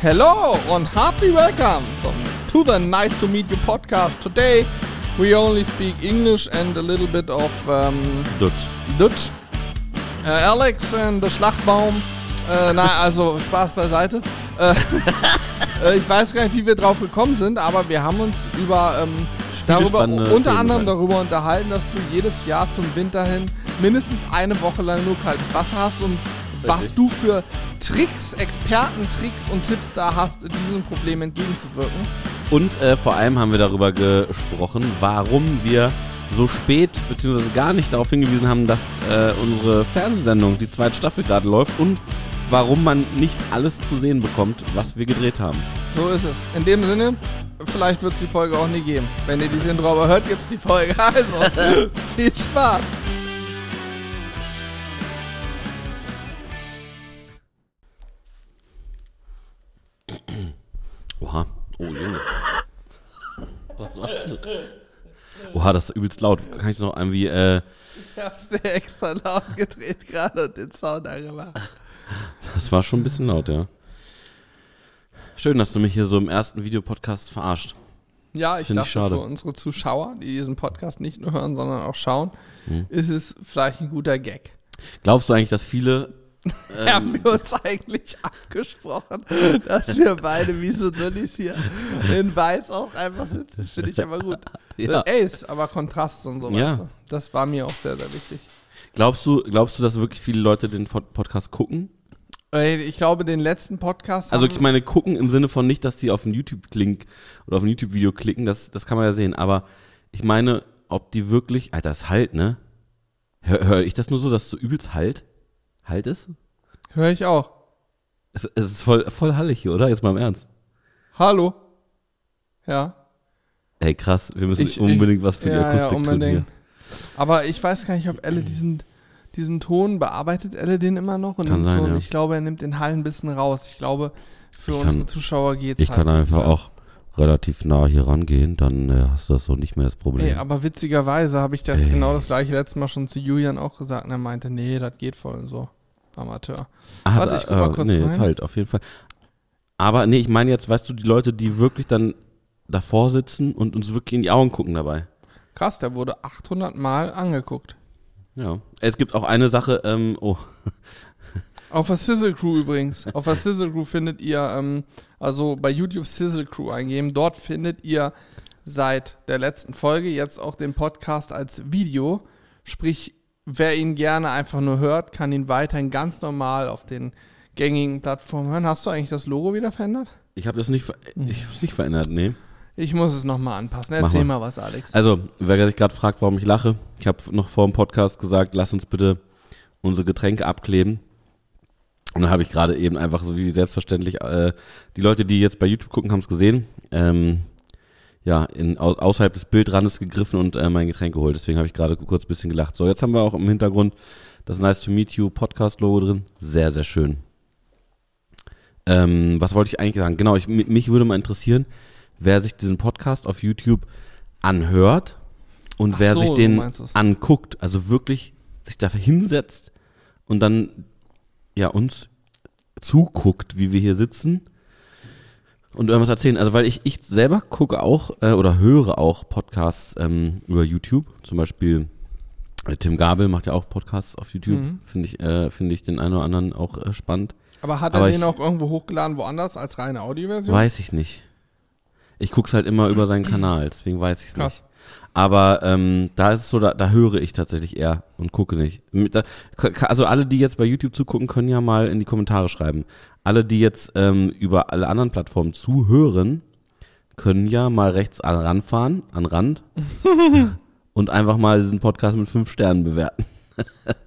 Hello and happy welcome to the Nice to Meet You podcast. Today we only speak English and a little bit of um, Dutch. Dutch. Äh, Alex and the Schlachtbaum. Äh, na, also Spaß beiseite. Äh, äh, ich weiß gar nicht, wie wir drauf gekommen sind, aber wir haben uns über ähm, darüber, unter anderem darüber unterhalten, dass du jedes Jahr zum Winter hin mindestens eine Woche lang nur kaltes Wasser hast und was du für Tricks, Expertentricks und Tipps da hast, diesem Problem entgegenzuwirken. Und äh, vor allem haben wir darüber gesprochen, warum wir so spät bzw. gar nicht darauf hingewiesen haben, dass äh, unsere Fernsehsendung, die zweite Staffel gerade läuft und warum man nicht alles zu sehen bekommt, was wir gedreht haben. So ist es. In dem Sinne, vielleicht wird es die Folge auch nie geben. Wenn ihr die Sindrauber hört, gibt es die Folge. Also, viel Spaß. Oha. Oh Junge. Was machst du? Oha, das ist übelst laut. Kann ich noch irgendwie, äh, Ich hab's dir extra laut gedreht gerade und den Sound angemacht. das war schon ein bisschen laut, ja. Schön, dass du mich hier so im ersten Videopodcast verarscht. Ja, ich Find ich dachte schade. für unsere Zuschauer, die diesen Podcast nicht nur hören, sondern auch schauen, Hm. ist es vielleicht ein guter Gag. Glaubst du eigentlich, dass viele haben wir uns eigentlich abgesprochen, dass wir beide wie so Dullis hier in Weiß auch einfach sitzen. Finde ich aber gut. Ja. Ey, ist aber Kontrast und so. Ja. weißt du. Das war mir auch sehr, sehr wichtig. Glaubst du, glaubst du, dass wirklich viele Leute den Pod- Podcast gucken? Ey, Ich glaube, den letzten Podcast. Also ich meine, gucken im Sinne von nicht, dass die auf einen YouTube-Link oder auf ein YouTube-Video klicken, das, das kann man ja sehen, aber ich meine, ob die wirklich, Alter, das halt, ne? Hör, hör ich das nur so, dass es so übelst halt, halt ist? höre ich auch. Es, es ist voll, voll hallig hier, oder? Jetzt mal im Ernst. Hallo. Ja. Ey, krass, wir müssen Ich- unbedingt ich- was für die ja, ja, Akustik tun hier. Aber ich weiß gar nicht, ob Elle diesen, diesen Ton bearbeitet, Elle den immer noch. Und sein, so, und ja. ich glaube, er nimmt den Hall ein bisschen raus. Ich glaube, für Ich unsere kann- Zuschauer geht's Ich halt kann einfach auch relativ nah hier rangehen, dann äh, hast du das so nicht mehr das Problem. Ey, aber witzigerweise habe ich das Ey. genau das gleiche letztes Mal schon zu Julian auch gesagt. Und er meinte, nee, das geht voll so. Amateur. Ah, Warte, ich guck mal kurz nee, rein. jetzt halt, auf jeden Fall. Aber nee, ich meine jetzt, weißt du, die Leute, die wirklich dann davor sitzen und uns wirklich in die Augen gucken dabei. Krass, der wurde 800 Mal angeguckt. Ja. Es gibt auch eine Sache, ähm, oh, Auf der Sizzle Crew übrigens. Auf der Sizzle Crew findet ihr, ähm, also bei YouTube Sizzle Crew eingeben. Dort findet ihr seit der letzten Folge jetzt auch den Podcast als Video. Sprich, wer ihn gerne einfach nur hört, kann ihn weiterhin ganz normal auf den gängigen Plattformen hören. Hast du eigentlich das Logo wieder verändert? ich habe das nicht, ver ich hab's nicht verändert, nee. Ich muss es nochmal anpassen. Erzähl mal. mal was, Alex. Also, wer sich gerade fragt, warum ich lache, ich habe noch vor dem Podcast gesagt, lass uns bitte unsere Getränke abkleben. Und dann habe ich gerade eben einfach so wie selbstverständlich, äh, die Leute, die jetzt bei YouTube gucken, haben es gesehen, ähm, ja, in, au, außerhalb des Bildrandes gegriffen und äh, mein Getränk geholt. Deswegen habe ich gerade kurz ein bisschen gelacht. So, jetzt haben wir auch im Hintergrund das Nice to Meet You Podcast-Logo drin. Sehr, sehr schön. Ähm, was wollte ich eigentlich sagen? Genau, ich, mi- mich würde mal interessieren, wer sich diesen Podcast auf YouTube anhört und Ach wer so, sich den anguckt, also wirklich sich dafür hinsetzt und dann ja uns zuguckt, wie wir hier sitzen und irgendwas erzählen. Also weil ich, ich selber gucke auch äh, oder höre auch Podcasts ähm, über YouTube. Zum Beispiel äh, Tim Gabel macht ja auch Podcasts auf YouTube. Mhm. Finde ich, äh, finde ich den einen oder anderen auch äh, spannend. Aber hat er aber den ich- auch irgendwo hochgeladen, woanders als reine Audioversion? Weiß ich nicht. Ich guck's halt immer über seinen Kanal, deswegen weiß ich's Krass. nicht. Aber ähm, da ist es so, da, da höre ich tatsächlich eher und gucke nicht. Also alle, die jetzt bei YouTube zugucken, können ja mal in die Kommentare schreiben. Alle, die jetzt ähm, über alle anderen Plattformen zuhören, können ja mal rechts an ranfahren, an Rand und einfach mal diesen Podcast mit fünf Sternen bewerten.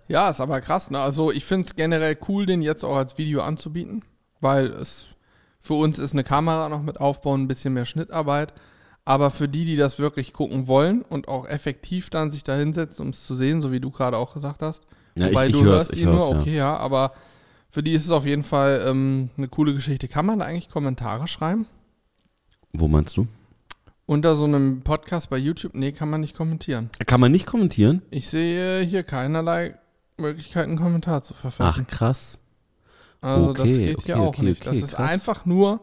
Ja, ist aber krass. Ne? Also ich finde es generell cool, den jetzt auch als Video anzubieten, weil es für uns ist eine Kamera noch mit aufbauen, ein bisschen mehr Schnittarbeit. Aber für die, die das wirklich gucken wollen und auch effektiv dann sich da hinsetzen, um es zu sehen, so wie du gerade auch gesagt hast. Ja, Wobei ich, ich du hör's, hörst ihn hör's, nur, ja. okay, ja. aber für die ist es auf jeden Fall ähm, eine coole Geschichte. Kann man da eigentlich Kommentare schreiben? Wo meinst du? Unter so einem Podcast bei YouTube? Nee, kann man nicht kommentieren. Kann man nicht kommentieren? Ich sehe hier keinerlei Möglichkeiten, einen Kommentar zu Ach, verfassen. krass. Also das Okay, geht hier okay, auch okay, nicht. Das okay, ist krass. einfach nur.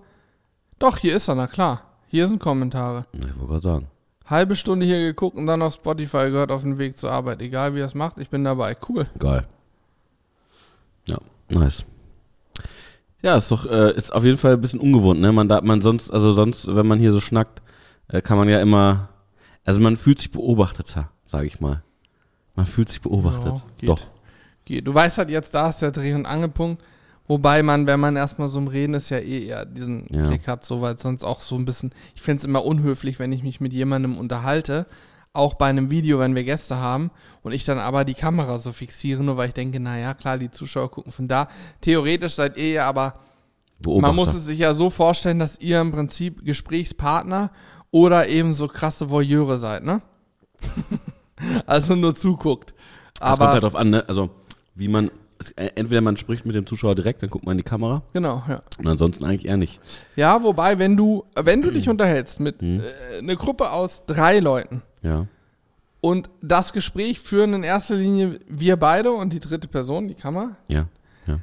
Doch, hier ist er, na klar. Hier sind Kommentare. Ich wollte gerade sagen. Halbe Stunde hier geguckt und dann auf Spotify gehört auf dem Weg zur Arbeit. Egal wie er es macht, ich bin dabei. Cool. Geil. Ja, nice. Ja, ist doch, äh, ist auf jeden Fall ein bisschen ungewohnt, ne? Man da, man sonst, also sonst, wenn man hier so schnackt, äh, kann man ja immer, also man fühlt sich beobachteter, sage ich mal. Man fühlt sich beobachtet. Ja, geht. Doch. Geht. Du weißt halt jetzt, da ist der Dreh- und Angelpunkt. Wobei man, wenn man erstmal so im Reden ist, ja eh eher diesen Ja. Blick hat, so, weil sonst auch so ein bisschen, ich finde es immer unhöflich, wenn ich mich mit jemandem unterhalte, auch bei einem Video, wenn wir Gäste haben und ich dann aber die Kamera so fixiere, nur weil ich denke, naja, klar, die Zuschauer gucken von da. Theoretisch seid ihr ja aber Beobachter. Man muss es sich ja so vorstellen, dass ihr im Prinzip Gesprächspartner oder eben so krasse Voyeure seid, ne? also nur zuguckt. das kommt Aber halt drauf an, ne? Also, wie man, es- entweder man spricht mit dem Zuschauer direkt, dann guckt man in die Kamera genau, ja. und ansonsten eigentlich eher nicht. Ja, wobei, wenn du, wenn du Mhm. dich unterhältst mit äh, einer Gruppe aus drei Leuten Ja. und das Gespräch führen in erster Linie wir beide und die dritte Person, die Kamera, Ja. Ja.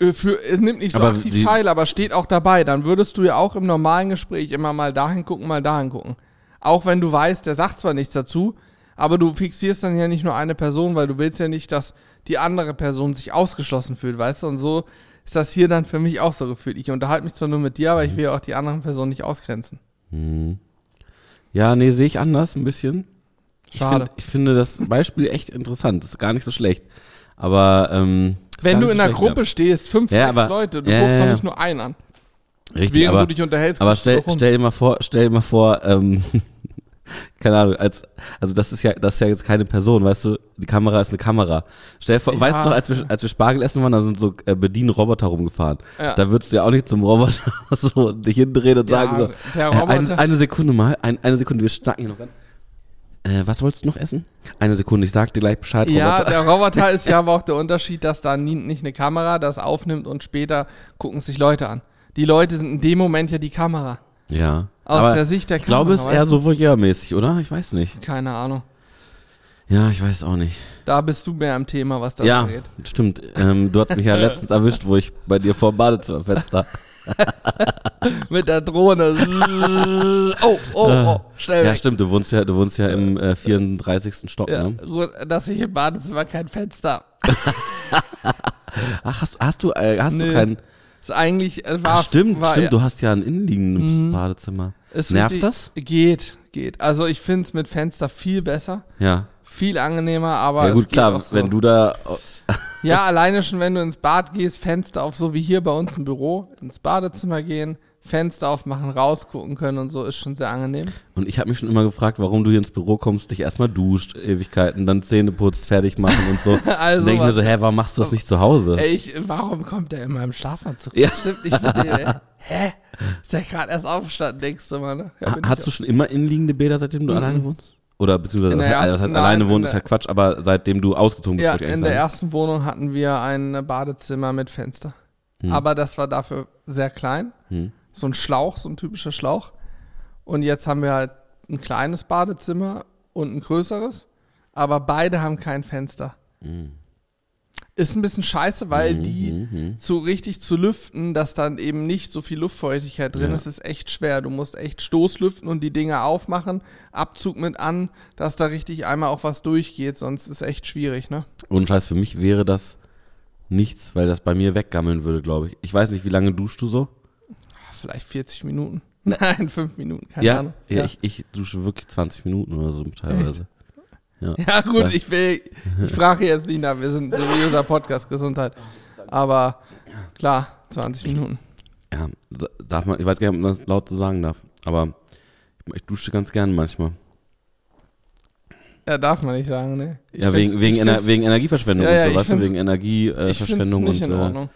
äh, für, es nimmt nicht so Aber aktiv teil, aber steht auch dabei, dann würdest du ja auch im normalen Gespräch immer mal dahin gucken, mal dahin gucken. Auch wenn du weißt, der sagt zwar nichts dazu, aber du fixierst dann ja nicht nur eine Person, weil du willst ja nicht, dass die andere Person sich ausgeschlossen fühlt, weißt du? Und so ist das hier dann für mich auch so gefühlt. Ich unterhalte mich zwar nur mit dir, aber ich will auch die anderen Personen nicht ausgrenzen. Mhm. Ja, nee, sehe ich anders ein bisschen. Schade. Ich, find, ich finde das Beispiel echt interessant. Das ist gar nicht so schlecht. Aber ähm, Wenn du in so einer schlecht, Gruppe stehst, fünf, Ja, sechs aber- Leute, du ja, guckst ja, doch nicht nur einen an. Richtig, Während aber, du dich unterhältst, aber stell, stell dir mal vor, stell dir mal vor, ähm, keine Ahnung, als, also das ist ja, das ist ja jetzt keine Person, weißt du, die Kamera ist eine Kamera. Stell dir vor, Ja. weißt du noch, als wir, als wir Spargel essen waren, da sind so äh, Bedienroboter rumgefahren. Ja. Da würdest du ja auch nicht zum Roboter so dich hindrehen und Ja, sagen so, der äh, Roboter- eine, eine Sekunde mal, ein, eine Sekunde, wir schnacken hier noch ganz. Äh, was wolltest du noch essen? Eine Sekunde, ich sag dir gleich Bescheid, Ja, Roboter. der Roboter ist ja aber auch der Unterschied, dass da nie- nicht eine Kamera das aufnimmt und später gucken sich Leute an. Die Leute sind in dem Moment ja die Kamera. Ja. Aus Aber der Sicht der Ich glaube, es ist Kamera, eher so voyeurmäßig, oder? Ich weiß nicht. Keine Ahnung. Ja, ich weiß auch nicht. Da bist du mehr am Thema, was das ja, angeht. stimmt. Ähm, du hast mich ja letztens erwischt, wo ich bei dir vor dem Badezimmerfenster. Mit der Drohne. oh, oh, oh, schnell Ja, weg. stimmt. Du wohnst ja, du wohnst ja im äh, 34. Stock, Ja, ne? Dass ich im Badezimmer kein Fenster. Ach, hast, hast du, äh, hast Nee. du keinen. Ist eigentlich äh, war Ach, stimmt, war, stimmt. Du hast ja ein innenliegendes Mhm. Badezimmer. ist Nervt das? Geht, geht. Also ich finde es mit Fenster viel besser, Ja. viel angenehmer, aber ja, gut, es klar. so. Wenn du da. Ja, alleine schon, wenn du ins Bad gehst, Fenster auf, so wie hier bei uns im Büro, ins Badezimmer gehen, Fenster aufmachen, rausgucken können und so, ist schon sehr angenehm. Und ich habe mich schon immer gefragt, warum du hier ins Büro kommst, dich erstmal duscht, Ewigkeiten, dann Zähne putzt, fertig machen und so. Also denke ich mir so, hä, warum machst du das nicht zu Hause? Ey, ich, warum kommt der in meinem Schlafanzug? Ja. Das stimmt nicht mit dem. Hä? Ist der gerade erst aufgestanden, denkst du mal, ne? Ja, Hast du schon immer innenliegende Bäder, seitdem du Mhm. alleine wohnst? Oder beziehungsweise, In das heißt, das ersten- heißt alleine wohnen ist ja Quatsch, aber seitdem du ausgezogen bist, Ja, in der ersten Wohnung hatten wir ein Badezimmer mit Fenster. Hm. Aber das war dafür sehr klein. Hm. So ein Schlauch, so ein typischer Schlauch. Und jetzt haben wir halt ein kleines Badezimmer und ein größeres. Aber beide haben kein Fenster. Hm. Ist ein bisschen scheiße, weil Mhm, die mhm. so richtig zu lüften, dass dann eben nicht so viel Luftfeuchtigkeit drin Ja. ist, ist echt schwer. Du musst echt Stoßlüften und die Dinger aufmachen, Abzug mit an, dass da richtig einmal auch was durchgeht, sonst ist echt schwierig, ne? Und Scheiß, für mich wäre das nichts, weil das bei mir weggammeln würde, glaube ich. Ich weiß nicht, wie lange duschst du so? Vielleicht 40 Minuten. Nein, 5 Minuten, keine ja, Ahnung. ja, Ich, ich dusche wirklich 20 Minuten oder so teilweise. Ja. ja, gut, Ja. ich will, ich frage jetzt nicht nach, wir sind seriöser Podcast Gesundheit. Aber klar, 20 Minuten. ja, darf man, ich weiß gar nicht, ob man das laut so sagen darf, aber ich, dusche ganz gerne manchmal. Ja, darf man nicht sagen, ne? Ich ja, wegen, wegen, Ener wegen Energieverschwendung Ja, ja, und so, weißt du, wegen Energieverschwendung äh, und äh, Ordnung.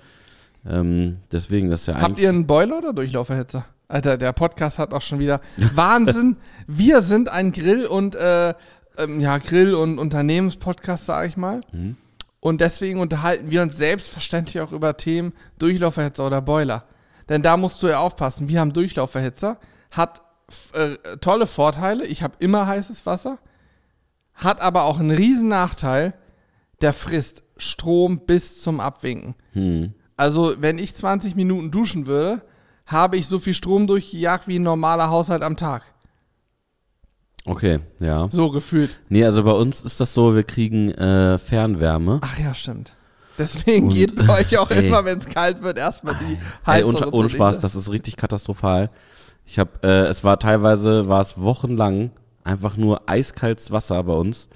Ähm, deswegen, das ist ja Habt eigentlich. ihr einen Boiler oder Durchlauferhitzer? Alter, der Podcast hat auch schon wieder Wahnsinn. Wir sind ein Grill- und äh, ähm, ja, Grill- und Unternehmenspodcast, sage ich mal. Mhm. Und deswegen unterhalten wir uns selbstverständlich auch über Themen Durchlauferhitzer oder Boiler. Denn da musst du ja aufpassen. Wir haben Durchlauferhitzer, hat äh, tolle Vorteile. Ich habe immer heißes Wasser, hat aber auch einen riesen Nachteil. Der frisst Strom bis zum Abwinken. Hm. Also, wenn ich 20 Minuten duschen würde, habe ich so viel Strom durchgejagt wie ein normaler Haushalt am Tag. Okay, ja. So gefühlt. Nee, also bei uns ist das so, wir kriegen äh, Fernwärme. Ach ja, stimmt. Deswegen Und- geht bei euch auch Ey. immer, wenn es kalt wird, erstmal die Ey, Heizung. ohne, und ohne Spaß, nicht, das ist richtig katastrophal. Ich habe, äh, es war teilweise, war es wochenlang einfach nur eiskaltes Wasser bei uns.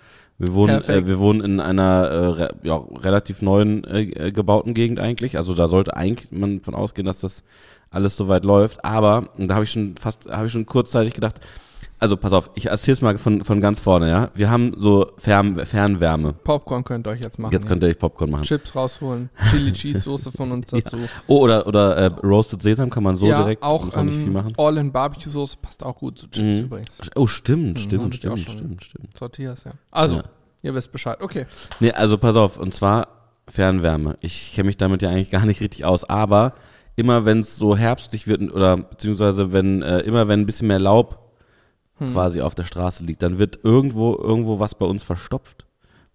Wir wohnen, äh, wir wohnen in einer äh, re, ja, relativ neuen äh, äh, gebauten Gegend eigentlich. Also da sollte eigentlich man von ausgehen, dass das alles soweit läuft. Aber und da habe ich schon fast, habe ich schon kurzzeitig gedacht. Also pass auf, ich erzähl's mal von, von ganz vorne, ja. Wir haben so Fern, Fernwärme. Popcorn könnt ihr euch jetzt machen. Jetzt könnt ihr euch Popcorn machen. Chips rausholen, Chili Cheese Soße von uns dazu. Oh, oder, oder äh, Roasted Sesam kann man so ja, direkt auch, muss man nicht viel ähm, machen. All in Barbecue Soße passt auch gut zu Chips Mhm. übrigens. Oh, stimmt, hab stimmt, stimmt, stimmt, stimmt. Tortillas, ja. Also, Ja. ihr wisst Bescheid. Okay. Nee, also pass auf, und zwar Fernwärme. Ich kenne mich damit ja eigentlich gar nicht richtig aus, aber immer wenn es so herbstlich wird oder beziehungsweise wenn äh, immer wenn ein bisschen mehr Laub Hm. quasi auf der Straße liegt, dann wird irgendwo irgendwo was bei uns verstopft,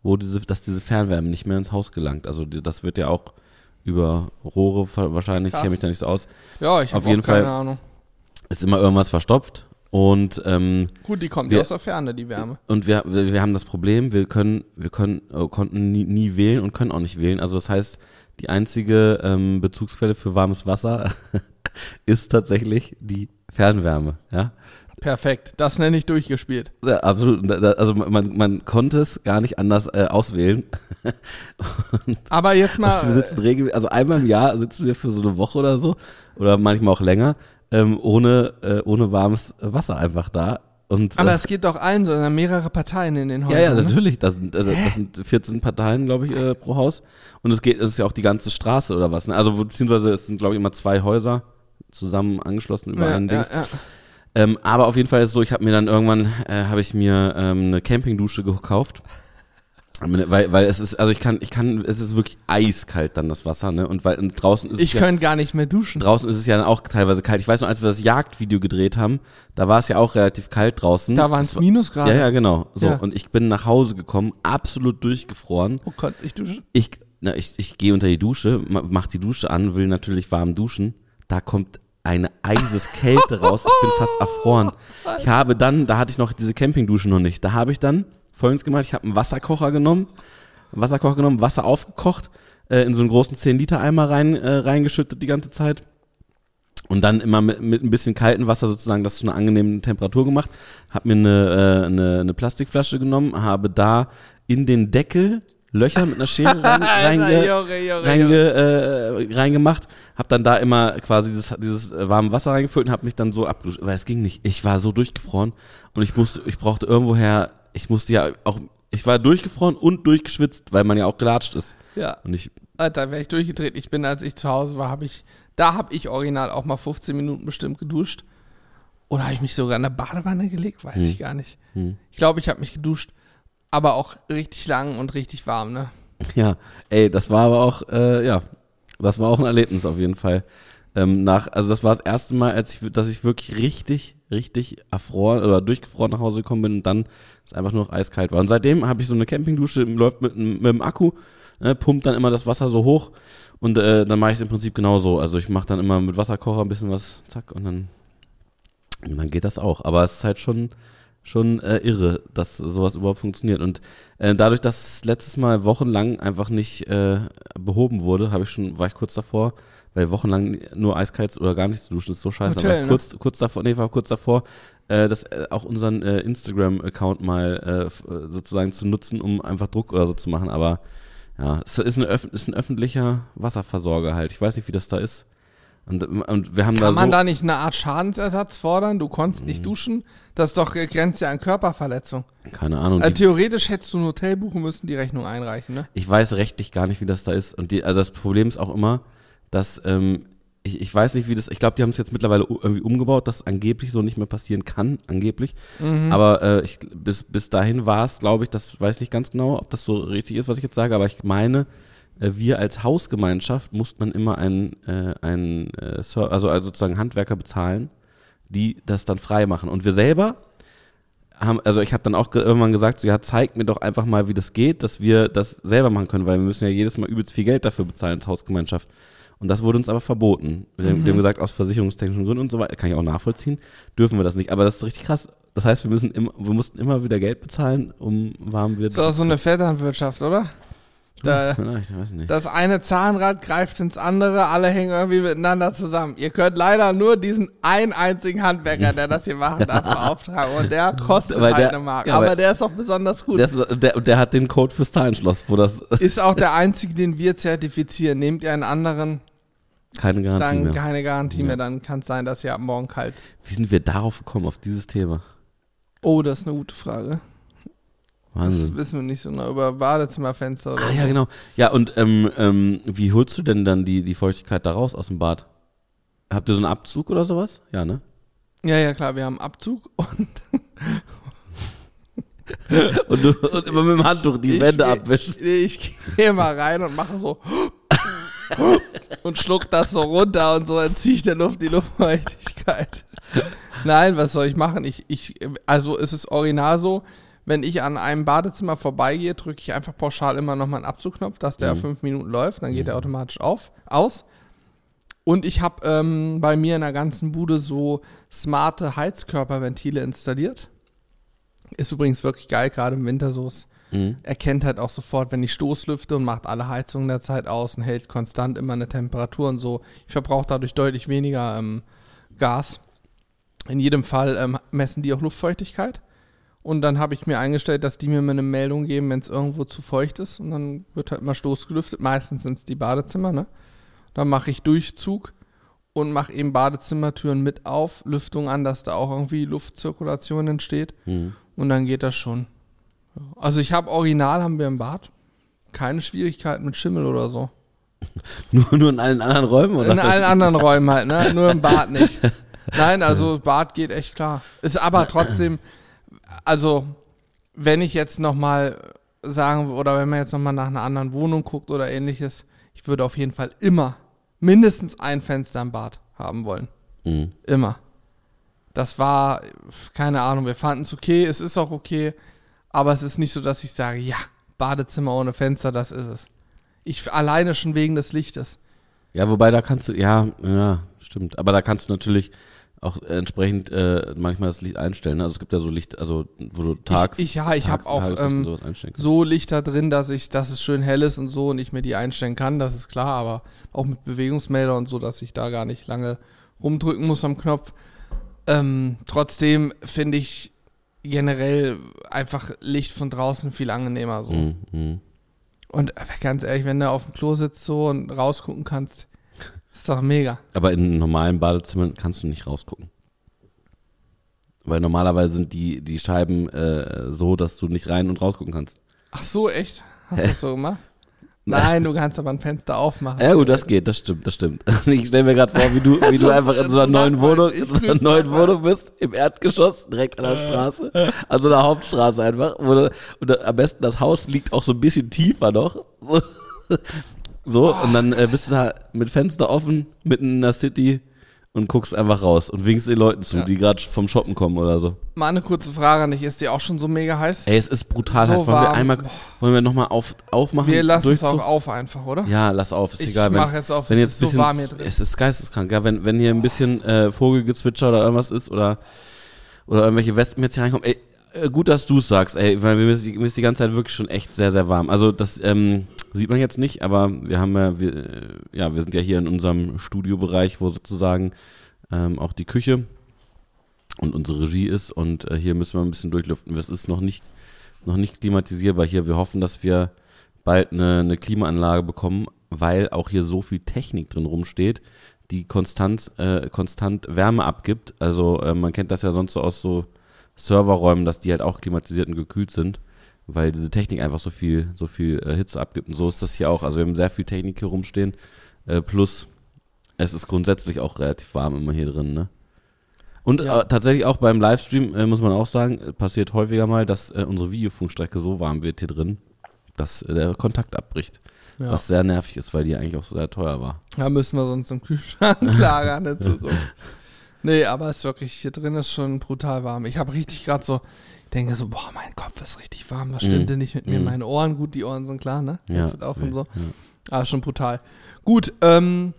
wo diese dass diese Fernwärme nicht mehr ins Haus gelangt. Also das wird ja auch über Rohre wahrscheinlich, ich kenne mich da nicht so aus, Ja, ich habe keine Fall. Ahnung. ist immer irgendwas verstopft und ähm, Gut, die kommt ja aus der Ferne, die Wärme. Und wir, wir, wir haben das Problem, wir können, wir können, äh, konnten nie, nie wählen und können auch nicht wählen. Also das heißt, die einzige ähm, Bezugsquelle für warmes Wasser ist tatsächlich die Fernwärme. Ja, Perfekt. Das nenne ich durchgespielt. ja absolut. Also man, man konnte es gar nicht anders äh, auswählen. Aber jetzt wir mal, sitzen regelmäßig, also einmal im Jahr sitzen wir für so eine Woche oder so oder manchmal auch länger ähm, ohne äh, ohne warmes Wasser einfach da. Und aber äh, es geht doch allen so, da sind mehrere Parteien in den Häusern. Ja, ja, ne? natürlich. Das sind, also, das sind 14 Parteien, glaube ich, äh, pro Haus. Und es geht, es ist ja auch die ganze Straße oder was. Ne? Also beziehungsweise es sind, glaube ich, immer zwei Häuser zusammen angeschlossen über Ja, ein ja, Dings. ja. Ähm, aber auf jeden Fall ist es so, ich habe mir dann irgendwann, äh, habe ich mir ähm, eine Campingdusche gekauft. Weil, weil es ist, also ich kann, ich kann, es ist wirklich eiskalt dann das Wasser, ne? Und weil und draußen ist Ich es ja, könnte gar nicht mehr duschen. draußen ist es ja dann auch teilweise kalt. Ich weiß noch, als wir das Jagdvideo gedreht haben, da war es ja auch relativ kalt draußen. Da waren Es Minusgrade. ja, ja, genau. So, Ja. und ich bin nach Hause gekommen, absolut durchgefroren. Oh Gott, ich dusche. Ich, na, ich, ich gehe unter die Dusche, ma- mach die Dusche an, will natürlich warm duschen. Da kommt eine eises Kälte raus. Ich bin fast erfroren. Ich habe dann, da hatte ich noch diese Campingdusche noch nicht. Da habe ich dann folgendes gemacht. Ich habe einen Wasserkocher genommen, einen Wasserkocher genommen, Wasser aufgekocht, äh, in so einen großen 10-Liter-Eimer rein, äh, reingeschüttet die ganze Zeit. Und dann immer mit, mit ein bisschen kaltem Wasser sozusagen das zu einer angenehmen Temperatur gemacht. Hab mir eine, äh, eine, eine Plastikflasche genommen, habe da in den Deckel Löcher mit einer Schere rein, reinge, reinge, äh, reingemacht, hab dann da immer quasi dieses, dieses äh, warme Wasser reingefüllt und hab mich dann so abgeduscht, weil es ging nicht. Ich war so durchgefroren und ich musste, ich brauchte irgendwoher, ich musste ja auch, ich war durchgefroren und durchgeschwitzt, weil man ja auch gelatscht ist. Ja, Und ich, Alter, wäre ich durchgedreht. Ich bin, als ich zu Hause war, habe ich, da habe ich original auch mal 15 Minuten bestimmt geduscht. Oder habe ich mich sogar in eine Badewanne gelegt? Weiß Hm. ich gar nicht. hm. Ich glaube, ich habe mich geduscht. Aber auch richtig lang und richtig warm, ne? Ja, ey, das war aber auch, äh, ja, das war auch ein Erlebnis auf jeden Fall. Ähm, nach, also das war das erste Mal, als ich, dass ich wirklich richtig, richtig erfroren oder durchgefroren nach Hause gekommen bin und dann es einfach nur noch eiskalt war. Und seitdem habe ich so eine Campingdusche, läuft mit, mit dem Akku, ne, pumpt dann immer das Wasser so hoch und äh, dann mache ich es im Prinzip genauso. Also ich mache dann immer mit Wasserkocher ein bisschen was, zack, und dann, und dann geht das auch. Aber es ist halt schon, schon äh, irre, dass sowas überhaupt funktioniert. Und äh, dadurch, dass es letztes Mal wochenlang einfach nicht äh, behoben wurde, habe ich schon, war ich kurz davor, weil wochenlang nur eiskalt oder gar nicht zu duschen ist so scheiße. Hotel, aber ne? kurz, kurz davor, nee, war kurz davor, äh, das äh, auch unseren äh, Instagram-Account mal äh, äh, sozusagen zu nutzen, um einfach Druck oder so zu machen. Aber ja, es ist, eine, ist ein öffentlicher Wasserversorger halt. Ich weiß nicht, wie das da ist. Und, und wir haben da Kann man so. da nicht eine Art Schadensersatz fordern? Du konntest nicht Mhm. duschen? Das ist doch äh, grenzt ja an Körperverletzung. keine Ahnung. Die, theoretisch hättest du ein Hotel buchen müssen, die Rechnung einreichen, ne? ich weiß rechtlich gar nicht, wie das da ist. Und die, also das Problem ist auch immer, dass ähm, ich, ich weiß nicht, wie das. Ich glaube, die haben es jetzt mittlerweile irgendwie umgebaut, dass angeblich so nicht mehr passieren kann, angeblich. Mhm. Aber äh, ich, bis, bis dahin war es, glaube ich, das weiß nicht ganz genau, ob das so richtig ist, was ich jetzt sage, aber ich meine, wir als Hausgemeinschaft mussten man immer einen, äh, einen äh, also, also sozusagen Handwerker bezahlen, die das dann frei machen. Und wir selber haben, also ich habe dann auch ge- irgendwann gesagt, so, ja, zeigt mir doch einfach mal, wie das geht, dass wir das selber machen können, weil wir müssen ja jedes Mal übelst viel Geld dafür bezahlen als Hausgemeinschaft. Und das wurde uns aber verboten. Wir haben Mhm. gesagt, aus versicherungstechnischen Gründen und so weiter, kann ich auch nachvollziehen, dürfen wir das nicht. Aber das ist richtig krass. Das heißt, wir müssen immer, wir mussten immer wieder Geld bezahlen, um warm wird. Ist auch so eine Vetternwirtschaft, oder? Da, nicht. das eine Zahnrad greift ins andere, alle hängen irgendwie miteinander zusammen. Ihr könnt leider nur diesen einen einzigen Handwerker, der das hier machen darf, beauftragen. Und der kostet halt der- eine Mark. ja, Aber der ist auch besonders gut. Der, der, der hat den Code fürs Zahlenschloss, wo das ist auch der einzige, den wir zertifizieren. Nehmt ihr einen anderen, keine Garantie dann mehr. keine Garantie Ja. mehr. Dann kann es sein, dass ihr ab morgen kalt. Wie sind wir darauf gekommen, auf dieses Thema? Oh, das ist eine gute Frage. Das Wahnsinn. wissen wir nicht so genau. Über Badezimmerfenster oder Ah so. ja, genau. Ja, und ähm, ähm, wie holst du denn dann die, die Feuchtigkeit da raus aus dem Bad? Habt ihr so einen Abzug oder sowas? Ja, ne? Ja, ja, klar, wir haben Abzug und Und, du, und immer mit dem Handtuch die Ich Wände geh- abwischen. ich gehe mal rein und mache so und schluck das so runter und so entziehe ich der Luft die Luftfeuchtigkeit. Nein, was soll ich machen? Ich, ich, also es ist original so, wenn ich an einem Badezimmer vorbeigehe, drücke ich einfach pauschal immer nochmal einen Abzugknopf, dass der Mhm. fünf Minuten läuft, dann geht er automatisch auf, aus. Und ich habe ähm, bei mir in der ganzen Bude so smarte Heizkörperventile installiert. Ist übrigens wirklich geil, gerade im Winter so. Es Mhm. erkennt halt auch sofort, wenn ich Stoßlüfte und macht alle Heizungen der Zeit aus und hält konstant immer eine Temperatur und so. Ich verbrauche dadurch deutlich weniger ähm, Gas. In jedem Fall ähm, messen die auch Luftfeuchtigkeit. Und dann habe ich mir eingestellt, dass die mir mal eine Meldung geben, wenn es irgendwo zu feucht ist. Und dann wird halt mal stoßgelüftet. Meistens sind es die Badezimmer, ne? Dann mache ich Durchzug und mache eben Badezimmertüren mit auf, Lüftung an, dass da auch irgendwie Luftzirkulation entsteht. Mhm. Und dann geht das schon. Also ich habe original, haben wir im Bad. Keine Schwierigkeiten mit Schimmel oder so. Nur, nur in allen anderen Räumen, oder? In allen anderen Räumen halt, ne? Nur im Bad nicht. Nein, also Bad geht echt klar. Ist aber trotzdem, also wenn ich jetzt nochmal sagen, oder wenn man jetzt nochmal nach einer anderen Wohnung guckt oder ähnliches, ich würde auf jeden Fall immer mindestens ein Fenster im Bad haben wollen. Mhm. Immer. Das war, keine Ahnung, wir fanden es okay, es ist auch okay, aber es ist nicht so, dass ich sage, ja, Badezimmer ohne Fenster, das ist es. Ich alleine schon wegen des Lichtes. Ja, wobei da kannst du, ja, ja, stimmt. Aber da kannst du natürlich auch entsprechend äh, manchmal das Licht einstellen. Ne? Also es gibt ja so Licht, also wo du tags. ich, ja, ich habe auch ähm, so Lichter drin, dass ich, dass es schön hell ist und so und ich mir die einstellen kann, das ist klar, aber auch mit Bewegungsmelder und so, dass ich da gar nicht lange rumdrücken muss am Knopf. Ähm, trotzdem finde ich generell einfach Licht von draußen viel angenehmer so. Mhm, mhm. Und äh, ganz ehrlich, wenn du auf dem Klo sitzt so und rausgucken kannst, ist doch mega. Aber in normalen Badezimmern kannst du nicht rausgucken. Weil normalerweise sind die, die Scheiben äh, so, dass du nicht rein und rausgucken kannst. Ach so, echt? Hast du das so gemacht? Nein, du kannst aber ein Fenster aufmachen. Ja gut, das geht, das stimmt, das stimmt. Ich stelle mir gerade vor, wie du, wie du einfach in so einer neuen Wohnung, in so einer neuen. Wohnung bist, im Erdgeschoss, direkt an der Straße, also der Hauptstraße einfach. Wo du, und am besten das Haus liegt auch so ein bisschen tiefer noch. So, so und dann äh, bist du da mit Fenster offen, mitten in der City und guckst einfach raus und winkst den Leuten zu, Ja. die gerade vom Shoppen kommen oder so. Mal eine kurze Frage an dich. Ist die auch schon so mega heiß? Ey, es ist brutal So heiß. Wollen wir warm. einmal, wollen wir nochmal auf, aufmachen? Wir lassen es auch Durchzug? auf einfach, oder? Ja, lass auf, ist Ich egal. Wenn, mach jetzt auf, wenn es jetzt ist so bisschen, warm hier drin. Es ist geisteskrank, ja, wenn, wenn hier ein bisschen äh, Vogelgezwitscher oder irgendwas ist oder, oder irgendwelche Wespen jetzt hier reinkommen. Ey, äh, gut, dass du es sagst, ey, weil mir ist, die, mir ist die ganze Zeit wirklich schon echt sehr, sehr warm. Also das ähm, sieht man jetzt nicht, aber wir haben ja, wir, ja, wir sind ja hier in unserem Studiobereich, wo sozusagen ähm, auch die Küche und unsere Regie ist und äh, hier müssen wir ein bisschen durchlüften. Es ist noch nicht, noch nicht klimatisierbar hier. Wir hoffen, dass wir bald eine, eine Klimaanlage bekommen, weil auch hier so viel Technik drin rumsteht, die konstant, äh, konstant Wärme abgibt. Also äh, man kennt das ja sonst so aus so Serverräumen, dass die halt auch klimatisiert und gekühlt sind, weil diese Technik einfach so viel, so viel äh, Hitze abgibt. Und so ist das hier auch. Also wir haben sehr viel Technik hier rumstehen. Äh, plus es ist grundsätzlich auch relativ warm immer hier drin, ne? Und Ja. äh, tatsächlich auch beim Livestream äh, muss man auch sagen, äh, passiert häufiger mal, dass äh, unsere Videofunkstrecke so warm wird hier drin, dass der Kontakt abbricht. Ja. Was sehr nervig ist, weil die eigentlich auch so sehr teuer war. Da müssen wir sonst im Kühlschrank lagern in Zukunft. Nee, aber es ist wirklich, hier drin ist schon brutal warm. Ich habe richtig gerade so, denke so, boah, mein Kopf ist richtig warm, was stimmt Mhm. denn nicht mit mir? Mhm. Meine Ohren, gut, die Ohren sind klar, ne? Ja. Auf und so. Ja. Aber schon brutal. Gut, ähm,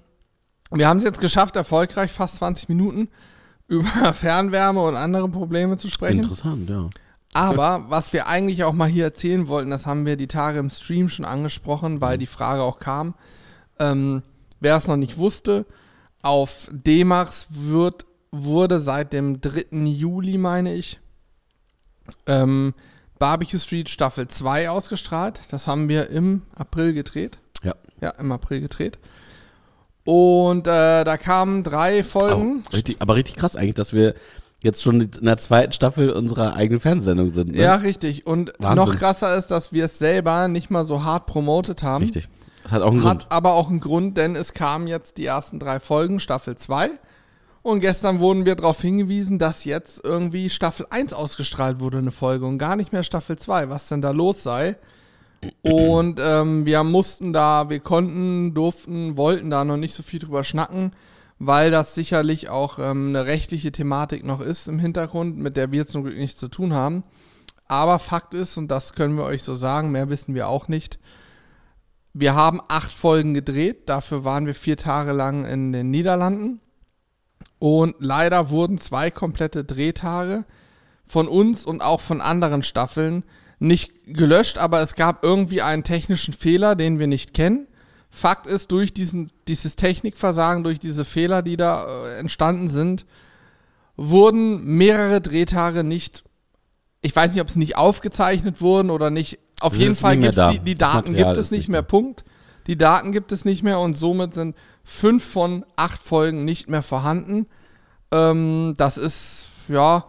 Wir haben es jetzt geschafft, erfolgreich fast 20 Minuten über Fernwärme und andere Probleme zu sprechen. Interessant, ja. Aber was wir eigentlich auch mal hier erzählen wollten, das haben wir die Tage im Stream schon angesprochen, weil die Frage auch kam. Ähm, wer es noch nicht wusste, auf D-Max wird, wurde seit dem 3. Juli, meine ich, ähm, Barbecue Street Staffel 2 ausgestrahlt. Das haben wir im April gedreht. Ja. Ja, im April gedreht. Und äh, da kamen drei Folgen. Auch richtig, aber richtig krass eigentlich, dass wir jetzt schon in der zweiten Staffel unserer eigenen Fernsehsendung sind. Ne? Ja, richtig. Und Wahnsinn. noch krasser ist, dass wir es selber nicht mal so hart promotet haben. Richtig. Das hat auch einen Hat Grund. aber auch einen Grund, denn es kamen jetzt die ersten drei Folgen, Staffel 2. Und gestern wurden wir darauf hingewiesen, dass jetzt irgendwie Staffel 1 ausgestrahlt wurde, eine Folge, und gar nicht mehr Staffel 2, was denn da los sei. Und ähm, wir mussten da, wir konnten, durften, wollten da noch nicht so viel drüber schnacken, weil das sicherlich auch ähm, eine rechtliche Thematik noch ist im Hintergrund, mit der wir zum Glück nichts zu tun haben. Aber Fakt ist, und das können wir euch so sagen, mehr wissen wir auch nicht, wir haben acht Folgen gedreht, dafür waren wir vier Tage lang in den Niederlanden. Und leider wurden zwei komplette Drehtage von uns und auch von anderen Staffeln nicht gelöscht, aber es gab irgendwie einen technischen Fehler, den wir nicht kennen. Fakt ist, durch diesen, dieses Technikversagen, durch diese Fehler, die da äh, entstanden sind, wurden mehrere Drehtage nicht, ich weiß nicht, ob sie nicht aufgezeichnet wurden oder nicht. Auf Es jeden Fall gibt es die, die Das Daten gibt es nicht mehr. Punkt. Die Daten gibt es nicht mehr und somit sind fünf von acht Folgen nicht mehr vorhanden. Ähm, das ist, ja,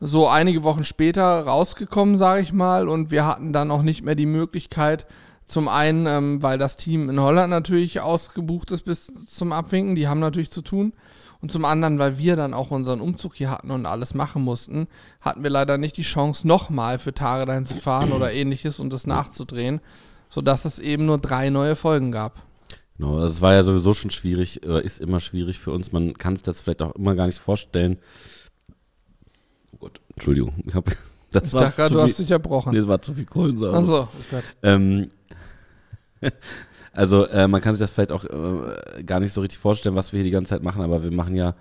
so einige Wochen später rausgekommen, sage ich mal, und wir hatten dann auch nicht mehr die Möglichkeit, zum einen, ähm, weil das Team in Holland natürlich ausgebucht ist bis zum Abwinken, die haben natürlich zu tun. Und zum anderen, weil wir dann auch unseren Umzug hier hatten und alles machen mussten, hatten wir leider nicht die Chance, nochmal für Tage dahin zu fahren oder ähnliches und das nachzudrehen, sodass es eben nur drei neue Folgen gab. Genau, also es war ja sowieso schon schwierig, oder ist immer schwierig für uns. Man kann es das vielleicht auch immer gar nicht vorstellen. Oh Gott, Entschuldigung. Ich hab, das Ich war dachte gerade, zu du viel, hast dich erbrochen. nee, das war zu viel Kohlensäure. Achso, oh Gott. Ähm, also äh, man kann sich das vielleicht auch äh, gar nicht so richtig vorstellen, was wir hier die ganze Zeit machen, aber wir machen ja,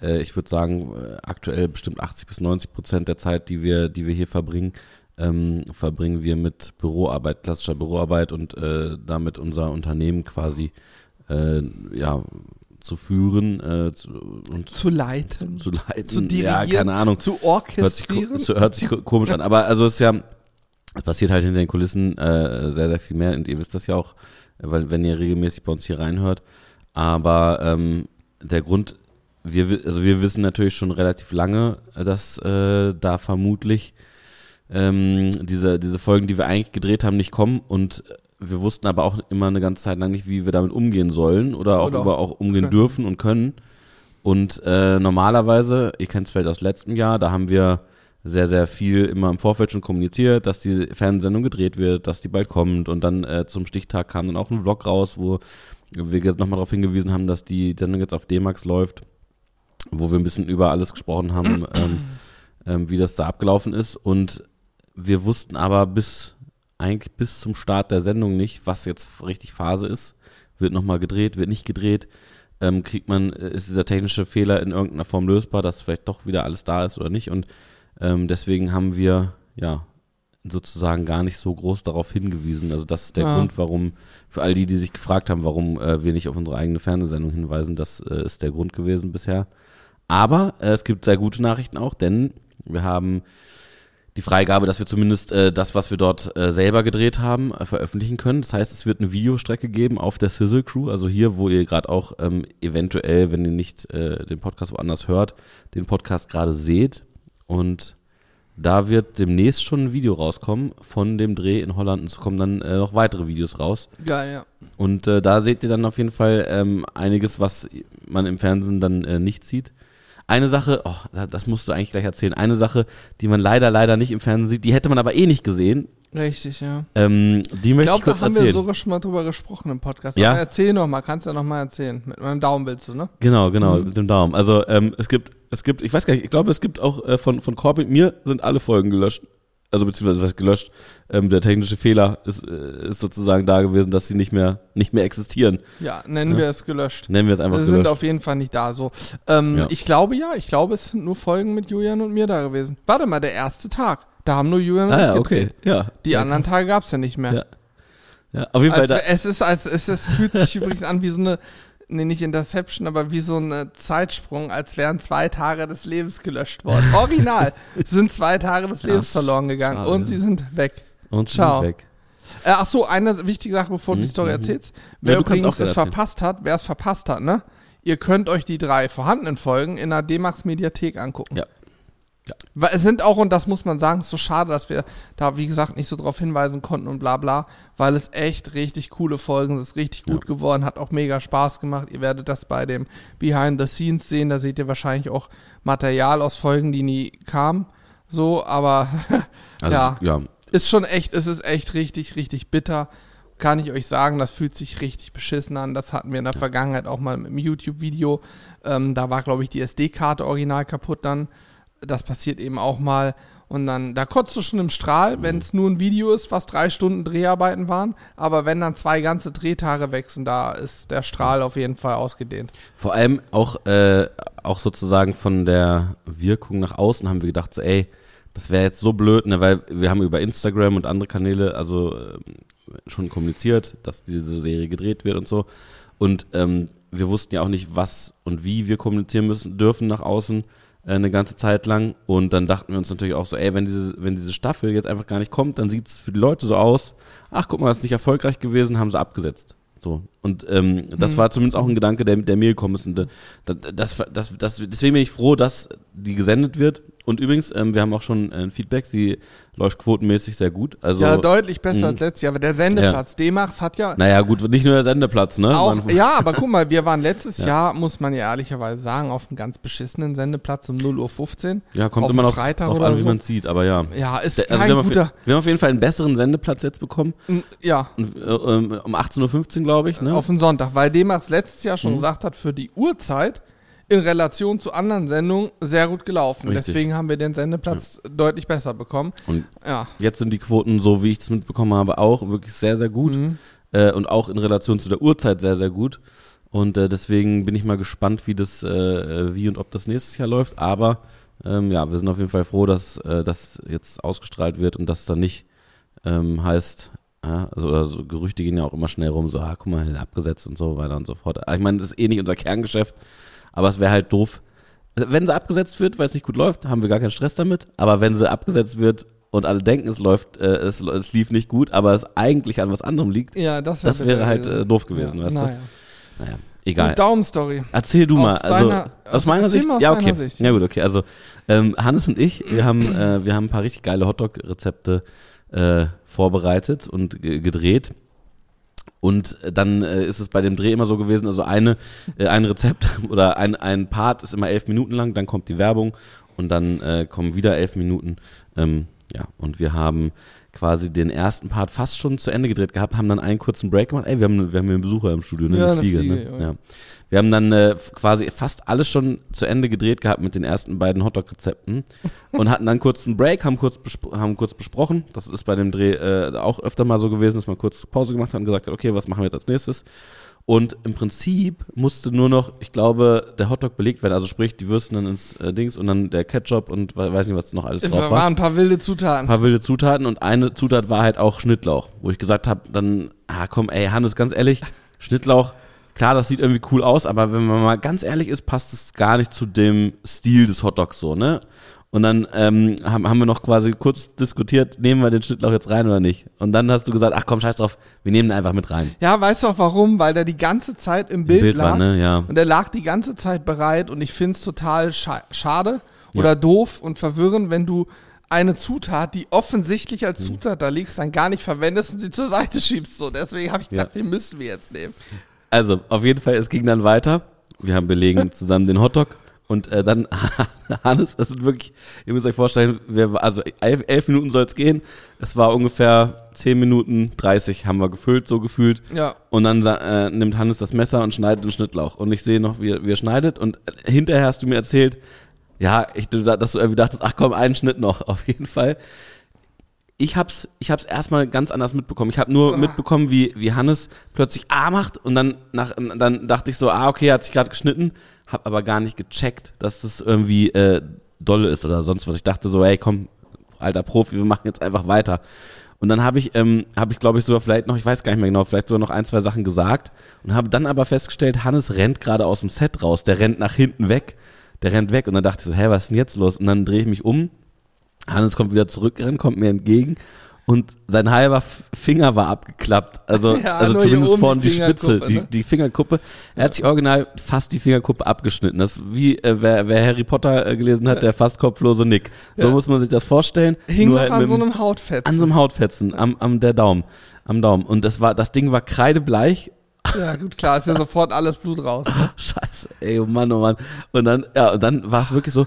äh, ich würde sagen, äh, aktuell bestimmt 80 bis 90 Prozent der Zeit, die wir, die wir hier verbringen, ähm, verbringen wir mit Büroarbeit, klassischer Büroarbeit und äh, damit unser Unternehmen quasi äh, ja, zu führen äh, zu, und Zu leiten, zu leiten. zu dirigieren, ja, keine Ahnung. zu Hört sich, orchestrieren. hört sich ko- komisch an, aber also es ist ja, es passiert halt hinter den Kulissen äh, sehr, sehr viel mehr und ihr wisst das ja auch, weil wenn ihr regelmäßig bei uns hier reinhört. Aber ähm, der Grund, wir, wi- also wir wissen natürlich schon relativ lange, dass äh, da vermutlich ähm, diese, diese Folgen, die wir eigentlich gedreht haben, nicht kommen und wir wussten aber auch immer eine ganze Zeit lang nicht, wie wir damit umgehen sollen oder auch, Oder auch über auch umgehen können. dürfen und können. Und äh, normalerweise, ihr kennt es vielleicht aus letztem Jahr, da haben wir sehr, sehr viel immer im Vorfeld schon kommuniziert, dass die Fernsehsendung gedreht wird, dass die bald kommt und dann äh, zum Stichtag kam dann auch ein Vlog raus, wo wir jetzt nochmal darauf hingewiesen haben, dass die Sendung jetzt auf D-Max läuft, wo wir ein bisschen über alles gesprochen haben, ähm, ähm, wie das da abgelaufen ist und wir wussten aber bis eigentlich bis zum Start der Sendung nicht, was jetzt richtig Phase ist. Wird nochmal gedreht, wird nicht gedreht. Ähm, kriegt man, äh, ist dieser technische Fehler in irgendeiner Form lösbar, dass vielleicht doch wieder alles da ist oder nicht. Und ähm, deswegen haben wir ja sozusagen gar nicht so groß darauf hingewiesen. Also das ist der Ja. Grund, warum, für all die, die sich gefragt haben, warum äh, wir nicht auf unsere eigene Fernsehsendung hinweisen, das äh, ist der Grund gewesen bisher. Aber äh, es gibt sehr gute Nachrichten auch, denn wir haben die Freigabe, dass wir zumindest äh, das, was wir dort äh, selber gedreht haben, äh, veröffentlichen können. Das heißt, es wird eine Videostrecke geben auf der Sizzle Crew, also hier, wo ihr gerade auch ähm, eventuell, wenn ihr nicht äh, den Podcast woanders hört, den Podcast gerade seht. Und da wird demnächst schon ein Video rauskommen von dem Dreh in Holland und es kommen dann äh, noch weitere Videos raus. Geil, ja. Und äh, da seht ihr dann auf jeden Fall ähm, einiges, was man im Fernsehen dann äh, nicht sieht. Eine Sache, oh, da- das musst du eigentlich gleich erzählen. Eine Sache, die man leider, leider nicht im Fernsehen sieht, die hätte man aber eh nicht gesehen. Richtig, ja. Ähm, die Ich möchte glaube, ich kurz da haben erzählen. wir sogar schon mal drüber gesprochen im Podcast. Ja? Aber erzähl noch mal, kannst ja noch mal erzählen. Mit meinem Daumen willst du, ne? Genau, genau, Mhm. mit dem Daumen. Also ähm, es gibt, es gibt, ich weiß gar nicht, ich glaube, es gibt auch äh, von, von Corbin, mir sind alle Folgen gelöscht. Also beziehungsweise was gelöscht, ähm, der technische Fehler ist, äh, ist sozusagen da gewesen, dass sie nicht mehr, nicht mehr existieren. Ja, nennen Ja. wir es gelöscht. Nennen wir es einfach Wir sind gelöscht. auf jeden Fall nicht da. So, ähm, Ja. ich glaube ja, ich glaube, es sind nur Folgen mit Julian und mir da gewesen. Warte mal, der erste Tag. Da haben nur Julian und ah ich ja, okay. Ja. Die ja, anderen Tage gab es ja nicht mehr. Ja. Auf jeden Fall. Also, es ist, als es ist, fühlt sich übrigens an wie so eine, nee, nicht Interception, aber wie so ein Zeitsprung, als wären zwei Tage des Lebens gelöscht worden. Original sind zwei Tage des Lebens Ja, verloren gegangen schade. und sie sind weg. und sie ciao. sind weg. Äh, ach so, eine wichtige Sache, bevor du die Mhm, Story mhm. erzählst. Wer kannst übrigens es verpasst hat, wer es verpasst hat, ne? Ihr könnt euch die drei vorhandenen Folgen in der D-Max Mediathek angucken. Ja. Ja. Es sind auch, und das muss man sagen, es ist so schade, dass wir da, wie gesagt, nicht so drauf hinweisen konnten und bla bla, weil es echt richtig coole Folgen sind, es ist richtig gut geworden, hat auch mega Spaß gemacht. Ihr werdet das bei dem Behind the Scenes sehen, da seht ihr wahrscheinlich auch Material aus Folgen, die nie kamen. So, aber Also, ja, ja. ist schon echt, es ist echt richtig, richtig bitter. Kann ich euch sagen, das fühlt sich richtig beschissen an. Das hatten wir in der Vergangenheit auch mal mit einem YouTube-Video. Ähm, da war, glaube ich, die SD-Karte original kaputt dann. Das passiert eben auch mal. Und dann, da kotzt du schon im Strahl, wenn es nur ein Video ist, was drei Stunden Dreharbeiten waren. Aber wenn dann zwei ganze Drehtage wechseln, da ist der Strahl auf jeden Fall ausgedehnt. Vor allem auch, äh, auch sozusagen von der Wirkung nach außen haben wir gedacht, so, ey, das wäre jetzt so blöd, ne, weil wir haben über Instagram und andere Kanäle also ähm, schon kommuniziert, dass diese Serie gedreht wird und so. Und ähm, wir wussten ja auch nicht, was und wie wir kommunizieren müssen dürfen nach außen äh, eine ganze Zeit lang. Und dann dachten wir uns natürlich auch so, ey, wenn diese, wenn diese Staffel jetzt einfach gar nicht kommt, dann sieht es für die Leute so aus, ach guck mal, ist nicht erfolgreich gewesen, haben sie abgesetzt. So. Und ähm, das Mhm. war zumindest auch ein Gedanke, der, der mir gekommen ist. Und äh, das, das, das, deswegen bin ich froh, dass die gesendet wird. Und übrigens, ähm, wir haben auch schon äh, ein Feedback, sie läuft quotenmäßig sehr gut. Also, ja, deutlich besser mh. als letztes Jahr. Aber der Sendeplatz, D-Max hat ja naja, gut, nicht nur der Sendeplatz, ne? Auch, Man- ja, aber guck mal, wir waren letztes Ja. Jahr, muss man ja ehrlicherweise sagen, auf einem ganz beschissenen Sendeplatz um 0.15 Uhr. ja, kommt auf immer noch Freitag drauf oder an, wie so. man sieht, aber ja. Ja, ist Der- Also kein wir, haben auf, guter. wir haben auf jeden Fall einen besseren Sendeplatz jetzt bekommen. Ja, äh, ähm, um 18.15 Uhr, glaube ich. Ne? auf den Sonntag, weil D-Max letztes Jahr schon Mhm. gesagt hat, für die Uhrzeit in Relation zu anderen Sendungen sehr gut gelaufen. Richtig. Deswegen haben wir den Sendeplatz deutlich besser bekommen. Und Ja. jetzt sind die Quoten, so wie ich es mitbekommen habe, auch wirklich sehr, sehr gut. Mhm. Äh, und auch in Relation zu der Uhrzeit sehr, sehr gut. Und äh, deswegen bin ich mal gespannt, wie das, äh, wie und ob das nächstes Jahr läuft. Aber ähm, ja, wir sind auf jeden Fall froh, dass äh, das jetzt ausgestrahlt wird und dass es dann nicht ähm, heißt, ja, also oder so Gerüchte gehen ja auch immer schnell rum, so, ah, guck mal, abgesetzt und so weiter und so fort. Ich meine, das ist eh nicht unser Kerngeschäft, aber es wäre halt doof. Also, Wenn sie abgesetzt wird, weil es nicht gut läuft, haben wir gar keinen Stress damit. Aber wenn sie abgesetzt wird und alle denken, es läuft, äh, es, es lief nicht gut, aber es eigentlich an was anderem liegt, Ja, das, wär das wäre halt äh, doof gewesen, ja. weißt naja. du? Naja, egal. Gut, Daumenstory. Erzähl du mal. Aus Also, deiner- aus meiner Sicht. mal aus ja, okay. Sicht. Ja, gut, okay. Also, ähm, Hannes und ich, wir haben, äh, wir haben ein paar richtig geile Hotdog-Rezepte äh, vorbereitet und ge- gedreht. Und äh, dann äh, ist es bei dem Dreh immer so gewesen, also eine, äh, ein Rezept oder ein, ein Part ist immer elf Minuten lang, dann kommt die Werbung und dann äh, kommen wieder elf Minuten. Ähm, ja, und wir haben quasi den ersten Part fast schon zu Ende gedreht gehabt, haben dann einen kurzen Break gemacht. Ey, wir haben, wir haben hier einen Besucher im Studio, ne? Ja, eine eine Fliege. Fliege, ne? ja. Wir haben dann äh, quasi fast alles schon zu Ende gedreht gehabt mit den ersten beiden Hotdog-Rezepten und hatten dann kurz einen Break, haben kurz, haben kurz besprochen. Das ist bei dem Dreh äh, auch öfter mal so gewesen, dass man kurz Pause gemacht hat und gesagt hat, okay, was machen wir jetzt als nächstes? Und im Prinzip musste nur noch, ich glaube, der Hotdog belegt werden, also sprich die Würsten dann ins äh, Dings und dann der Ketchup und we- weiß nicht, was noch alles Es drauf waren war ein paar wilde ein Zutaten. paar wilde Zutaten und eine Zutat war halt auch Schnittlauch, wo ich gesagt habe, dann, ah komm, ey, Hannes, ganz ehrlich, Schnittlauch, klar, das sieht irgendwie cool aus, aber wenn man mal ganz ehrlich ist, passt es gar nicht zu dem Stil des Hotdogs so, ne? Und dann ähm, haben, haben wir noch quasi kurz diskutiert, nehmen wir den Schnittlauch jetzt rein oder nicht? Und dann hast du gesagt, ach komm, scheiß drauf, wir nehmen den einfach mit rein. Ja, weißt du auch warum? Weil der die ganze Zeit im Bild, Bild lag. war, ne? Ja. Und er lag die ganze Zeit bereit und ich finde es total scha schade oder doof und verwirrend, wenn du eine Zutat, die offensichtlich Mhm. als Zutat da liegt, dann gar nicht verwendest und sie zur Seite schiebst. So, deswegen habe ich Ja. gedacht, den müssen wir jetzt nehmen. Also, auf jeden Fall, es ging dann weiter. Wir haben belegen zusammen den Hotdog. Und äh, dann, Hannes, es sind wirklich, ihr müsst euch vorstellen, wir, also elf, elf Minuten soll es gehen. Es war ungefähr 10 Minuten 30 haben wir gefüllt, so gefühlt. Ja. Und dann äh, nimmt Hannes das Messer und schneidet den Schnittlauch. Und ich sehe noch, wie, er- wie er schneidet. Und äh, hinterher hast du mir erzählt, ja, ich, dass du irgendwie dachtest, ach komm, einen Schnitt noch, auf jeden Fall. Ich hab's, ich hab's erstmal ganz anders mitbekommen. Ich habe nur mitbekommen, wie, wie Hannes plötzlich A macht und dann, nach, dann dachte ich so, ah, okay, er hat sich gerade geschnitten, hab aber gar nicht gecheckt, dass das irgendwie äh, dolle ist oder sonst was. Ich dachte so, ey, komm, alter Profi, wir machen jetzt einfach weiter. Und dann habe ich, ähm, habe ich glaube ich sogar vielleicht noch, ich weiß gar nicht mehr genau, vielleicht sogar noch ein, zwei Sachen gesagt und habe dann aber festgestellt, Hannes rennt gerade aus dem Set raus, der rennt nach hinten weg, der rennt weg und dann dachte ich so, hä, was ist denn jetzt los? Und dann drehe ich mich um Hannes kommt wieder zurückgerannt, kommt mir entgegen und sein halber Finger war abgeklappt. Also, ja, also zumindest vorne die, die Spitze, ne? die, die Fingerkuppe. Er hat sich original fast die Fingerkuppe abgeschnitten. Das ist wie, äh, wer, wer Harry Potter äh, gelesen hat, der fast kopflose Nick. So ja. muss man sich das vorstellen. Hing Nur halt an so einem Hautfetzen. An so einem Hautfetzen, am, am der Daumen. Am Daumen. Und das war, das Ding war kreidebleich ja, gut, klar, ist ja sofort alles Blut raus. Ne? Scheiße, ey, oh Mann, oh Mann. Und dann, ja, und dann war es wirklich so,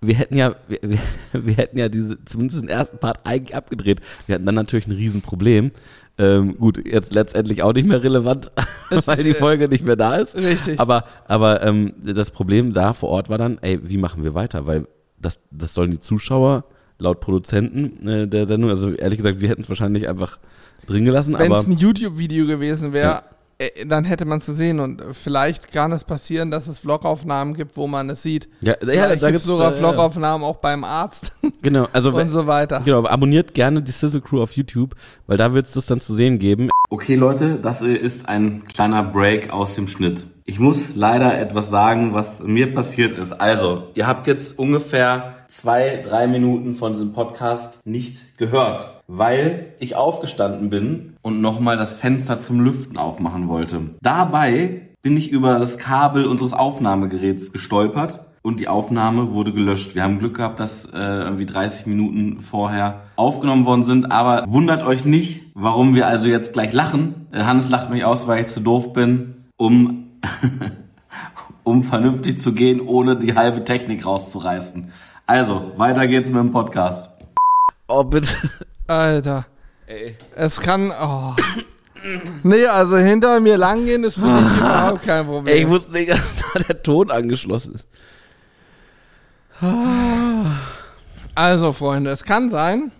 wir hätten ja, wir, wir, hätten ja diese, zumindest den ersten Part eigentlich abgedreht. Wir hatten dann natürlich ein Riesenproblem. Ähm, gut, jetzt letztendlich auch nicht mehr relevant, es, weil die Folge nicht mehr da ist. Richtig. Aber, aber ähm, das Problem da vor Ort war dann, ey, wie machen wir weiter? Weil das, das sollen die Zuschauer laut Produzenten äh, der Sendung, also ehrlich gesagt, wir hätten es wahrscheinlich einfach drin gelassen. Wenn es ein YouTube-Video gewesen wäre, ja. Äh, dann hätte man es gesehen und vielleicht kann es passieren, dass es Vlogaufnahmen gibt, wo man es sieht. Ja, ja da gibt es sogar äh, Vlogaufnahmen auch beim Arzt. Genau, also und so weiter. Genau, abonniert gerne die Sizzle Crew auf YouTube, weil da wird es das dann zu sehen geben. Okay, Leute, das ist ein kleiner Break aus dem Schnitt. Ich muss leider etwas sagen, was mir passiert ist. Also, ihr habt jetzt ungefähr zwei, drei Minuten von diesem Podcast nicht gehört weil ich aufgestanden bin und nochmal das Fenster zum Lüften aufmachen wollte. Dabei bin ich über das Kabel unseres Aufnahmegeräts gestolpert und die Aufnahme wurde gelöscht. Wir haben Glück gehabt, dass äh, irgendwie 30 Minuten vorher aufgenommen worden sind, aber wundert euch nicht, warum wir also jetzt gleich lachen. Äh, Hannes lacht mich aus, weil ich zu doof bin, um um vernünftig zu gehen, ohne die halbe Technik rauszureißen. Also, weiter geht's mit dem Podcast. Oh, bitte. Alter. Ey. Es kann. Oh. Nee, also hinter mir langgehen ist für mich überhaupt kein Problem. Ey, ich wusste nicht, dass da der Ton angeschlossen ist. Also, Freunde, es kann sein,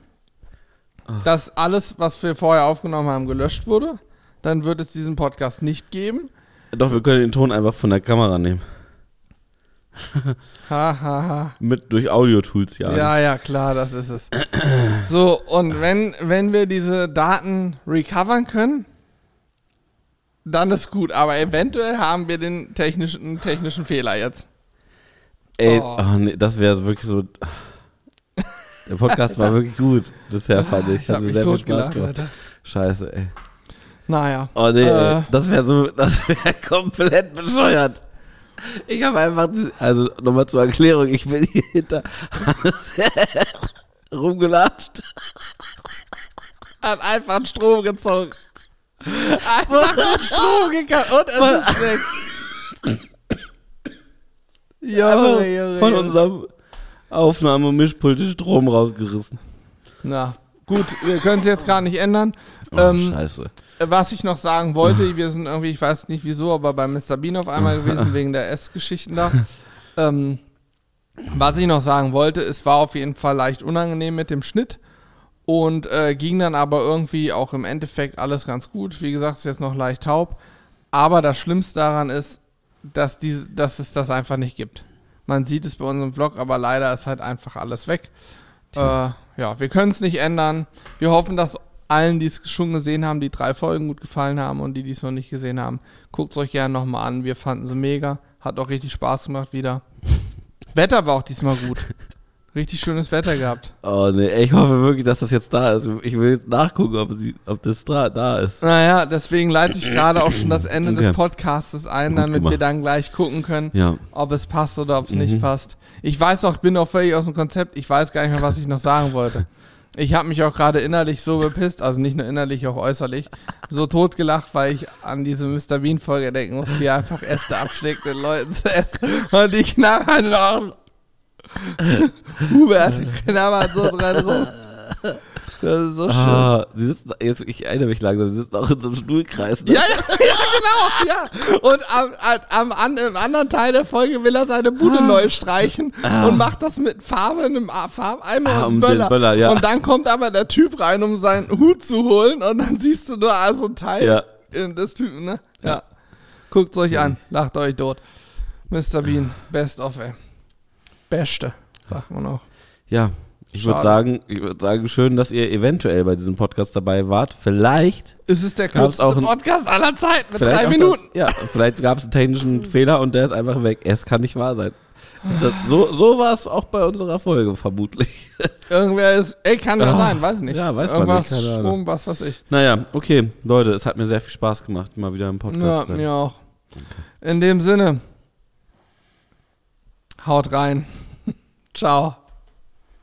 dass alles, was wir vorher aufgenommen haben, gelöscht wurde. Dann wird es diesen Podcast nicht geben. Doch, wir können den Ton einfach von der Kamera nehmen. ha, ha, ha. Mit durch Audio-Tools, ja. Ja, ja, klar, das ist es. so, und wenn, wenn wir diese Daten recovern können, dann ist gut. Aber eventuell haben wir den technischen, technischen Fehler jetzt. Ey, oh. Oh, nee, das wäre wirklich so. Der Podcast war wirklich gut bisher, fand ich. ich Hat mir sehr viel Spaß gemacht. Scheiße, ey. Naja. Oh nee, äh, das wäre so, das wäre komplett bescheuert. Ich habe einfach, also nochmal zur Erklärung, ich bin hier hinter Hannes rumgelatscht. Hat einfach einen Strom gezogen. Einfach einen Strom gekackt und es ist weg. Junge, Junge, von unserem Aufnahme- und Mischpult Strom rausgerissen. Na, gut, wir können es jetzt gar nicht ändern. Oh, ähm, scheiße was ich noch sagen wollte, wir sind irgendwie, ich weiß nicht wieso, aber bei Mr. Bean auf einmal gewesen, wegen der S-Geschichten da. Ähm, was ich noch sagen wollte, es war auf jeden Fall leicht unangenehm mit dem Schnitt und äh, ging dann aber irgendwie auch im Endeffekt alles ganz gut. Wie gesagt, ist jetzt noch leicht taub. Aber das Schlimmste daran ist, dass, die, dass es das einfach nicht gibt. Man sieht es bei unserem Vlog, aber leider ist halt einfach alles weg. Äh, ja, wir können es nicht ändern. Wir hoffen, dass allen, die es schon gesehen haben, die drei Folgen gut gefallen haben und die, die es noch nicht gesehen haben, guckt es euch gerne nochmal an. Wir fanden sie mega. Hat auch richtig Spaß gemacht wieder. Wetter war auch diesmal gut. Richtig schönes Wetter gehabt. Oh ne, ich hoffe wirklich, dass das jetzt da ist. Ich will jetzt nachgucken, ob, sie, ob das da ist. Naja, deswegen leite ich gerade auch schon das Ende okay. des Podcasts ein, damit wir dann gleich gucken können, ja. ob es passt oder ob es mhm. nicht passt. Ich weiß auch, ich bin auch völlig aus dem Konzept. Ich weiß gar nicht mehr, was ich noch sagen wollte. Ich habe mich auch gerade innerlich so bepisst, also nicht nur innerlich, auch äußerlich, so totgelacht, weil ich an diese Mr. Bean-Folge denken muss, wie er einfach Äste abschlägt, den Leuten zu essen. Und die knarren noch. Hubert knabbert so dran rum. Das ist so schön. Ah, sie sitzen, jetzt, ich erinnere mich langsam, sie sitzen auch in so einem Stuhlkreis. Ne? Ja, ja, ja, genau, ja. Und am, am, am, im anderen Teil der Folge will er seine Bude neu streichen und macht das mit Farbe, einem Farbeimer Ah, und um Böller. Böller, ja. Und dann kommt aber der Typ rein, um seinen Hut zu holen und dann siehst du nur also ein Teil Ja. in des Typen, ne? Ja. Guckt euch an, lacht euch tot. Mr. Bean, best of, ey. Beste, sagt man auch. Ja, ich würde sagen, ich würde sagen, schön, dass ihr eventuell bei diesem Podcast dabei wart. Vielleicht, Es ist der Gab's kürzeste auch ein- Podcast aller Zeiten mit drei Minuten. Das, ja, vielleicht gab es einen technischen Fehler und der ist einfach weg. Es kann nicht wahr sein. Das, so so war es auch bei unserer Folge vermutlich. Irgendwer ist, ey, kann ja Ah, sein, weiß nicht. ja, weiß man Irgendwas, nicht, keine Ahnung. Strom, was weiß ich. naja, okay, Leute, es hat mir sehr viel Spaß gemacht, mal wieder im Ja, Podcast. mir auch. In dem Sinne, haut rein. Ciao.